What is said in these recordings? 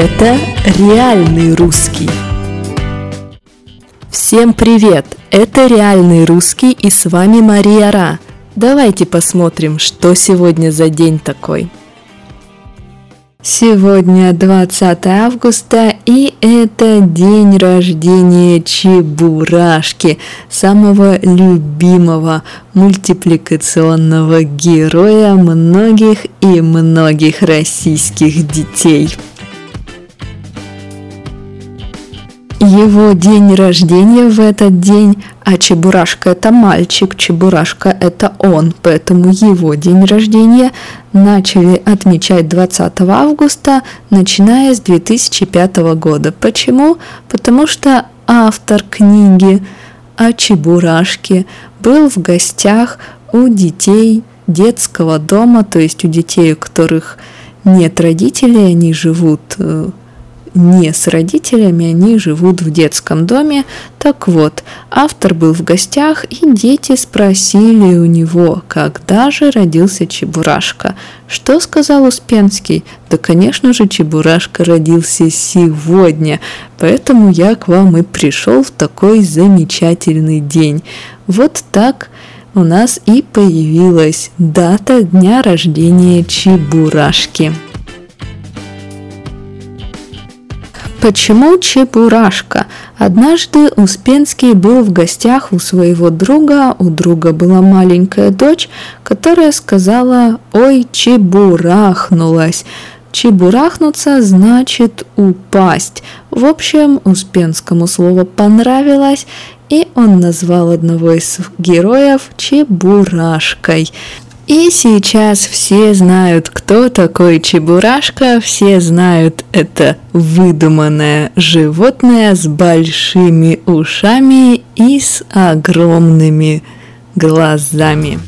Это реальный русский. Всем привет! Это реальный русский и с вами Мария Ра. Давайте посмотрим, что сегодня за день такой. Сегодня 20 августа и это день рождения Чебурашки, самого любимого мультипликационного героя многих и многих российских детей. Его день рождения в этот день, а Чебурашка это мальчик, Чебурашка это он, поэтому его день рождения начали отмечать 20 августа, начиная с 2005 года. Почему? Потому что автор книги о Чебурашке был в гостях у детей детского дома, то есть у детей, у которых нет родителей, они живут э, не с родителями, они живут в детском доме. Так вот, автор был в гостях, и дети спросили у него, когда же родился Чебурашка. Что сказал Успенский? Да, конечно же, Чебурашка родился сегодня, поэтому я к вам и пришел в такой замечательный день. Вот так у нас и появилась дата дня рождения Чебурашки. Почему Чебурашка? Однажды Успенский был в гостях у своего друга, у друга была маленькая дочь, которая сказала «Ой, чебурахнулась». Чебурахнуться значит упасть. В общем, Успенскому слово понравилось, и он назвал одного из героев Чебурашкой. И сейчас все знают, кто такой Чебурашка, все знают это выдуманное животное с большими ушами и с огромными глазами.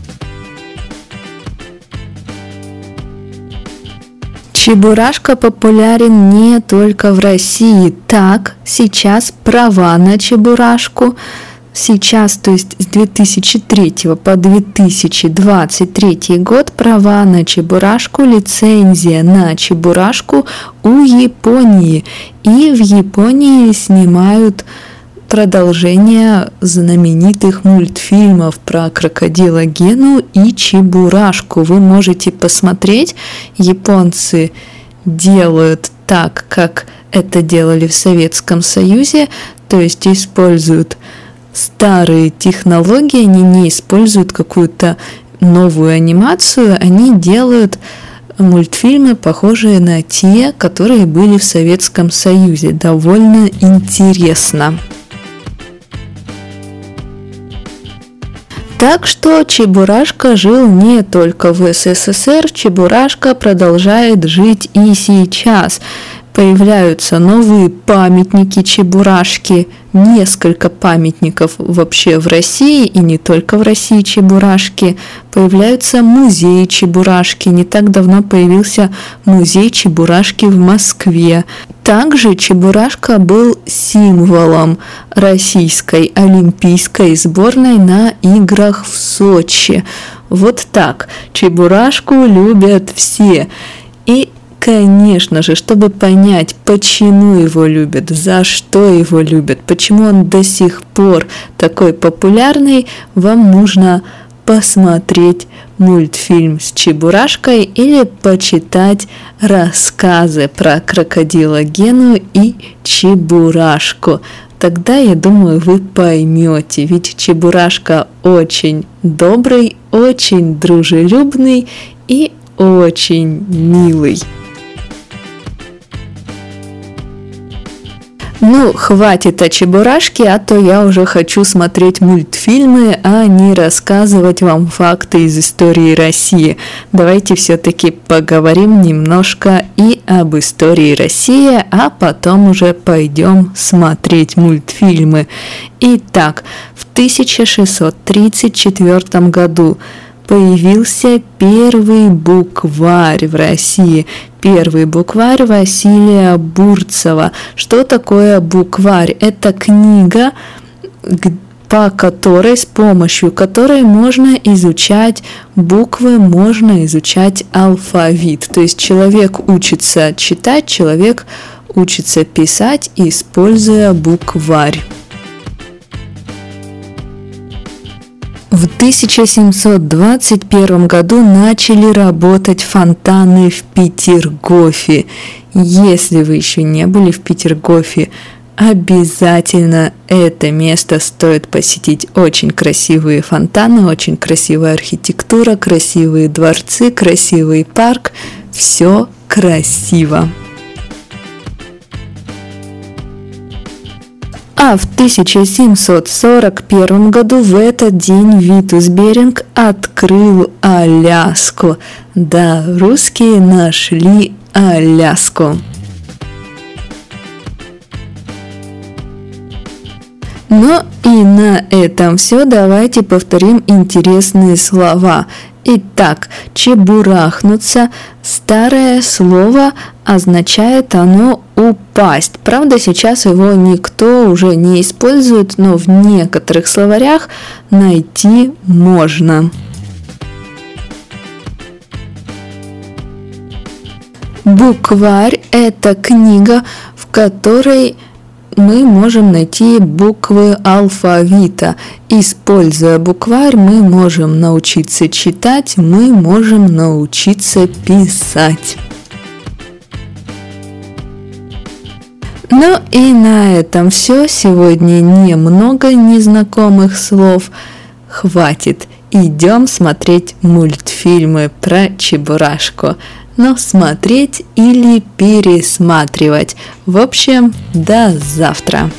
Чебурашка популярен не только в России. Так, сейчас права на Чебурашку – сейчас, то есть с 2003 по 2023 год права на Чебурашку, лицензия на Чебурашку у Японии. И в Японии снимают продолжение знаменитых мультфильмов про крокодила Гену и Чебурашку. Вы можете посмотреть. Японцы делают так, как это делали в Советском Союзе, то есть используют старые технологии, они не используют какую-то новую анимацию, они делают мультфильмы, похожие на те, которые были в Советском Союзе. Довольно интересно. Так что Чебурашка жил не только в СССР, Чебурашка продолжает жить и сейчас появляются новые памятники Чебурашки, несколько памятников вообще в России и не только в России Чебурашки. Появляются музеи Чебурашки. Не так давно появился музей Чебурашки в Москве. Также Чебурашка был символом российской олимпийской сборной на играх в Сочи. Вот так. Чебурашку любят все. И Конечно же, чтобы понять, почему его любят, за что его любят, почему он до сих пор такой популярный, вам нужно посмотреть мультфильм с Чебурашкой или почитать рассказы про крокодила Гену и Чебурашку. Тогда, я думаю, вы поймете, ведь Чебурашка очень добрый, очень дружелюбный и очень милый. Ну, хватит о чебурашке, а то я уже хочу смотреть мультфильмы, а не рассказывать вам факты из истории России. Давайте все-таки поговорим немножко и об истории России, а потом уже пойдем смотреть мультфильмы. Итак, в 1634 году появился первый букварь в России. Первый букварь Василия Бурцева. Что такое букварь? Это книга, по которой, с помощью которой можно изучать буквы, можно изучать алфавит. То есть человек учится читать, человек учится писать, используя букварь. В 1721 году начали работать фонтаны в Петергофе. Если вы еще не были в Петергофе, обязательно это место стоит посетить. Очень красивые фонтаны, очень красивая архитектура, красивые дворцы, красивый парк. Все красиво. А в 1741 году в этот день Витус Беринг открыл Аляску. Да, русские нашли Аляску. Ну и на этом все. Давайте повторим интересные слова. Итак, чебурахнуться – старое слово, означает оно упасть. Правда, сейчас его никто уже не использует, но в некоторых словарях найти можно. Букварь – это книга, в которой мы можем найти буквы алфавита. Используя букварь, мы можем научиться читать, мы можем научиться писать. Ну и на этом все. Сегодня немного незнакомых слов. Хватит. Идем смотреть мультфильмы про Чебурашку но смотреть или пересматривать. В общем, до завтра.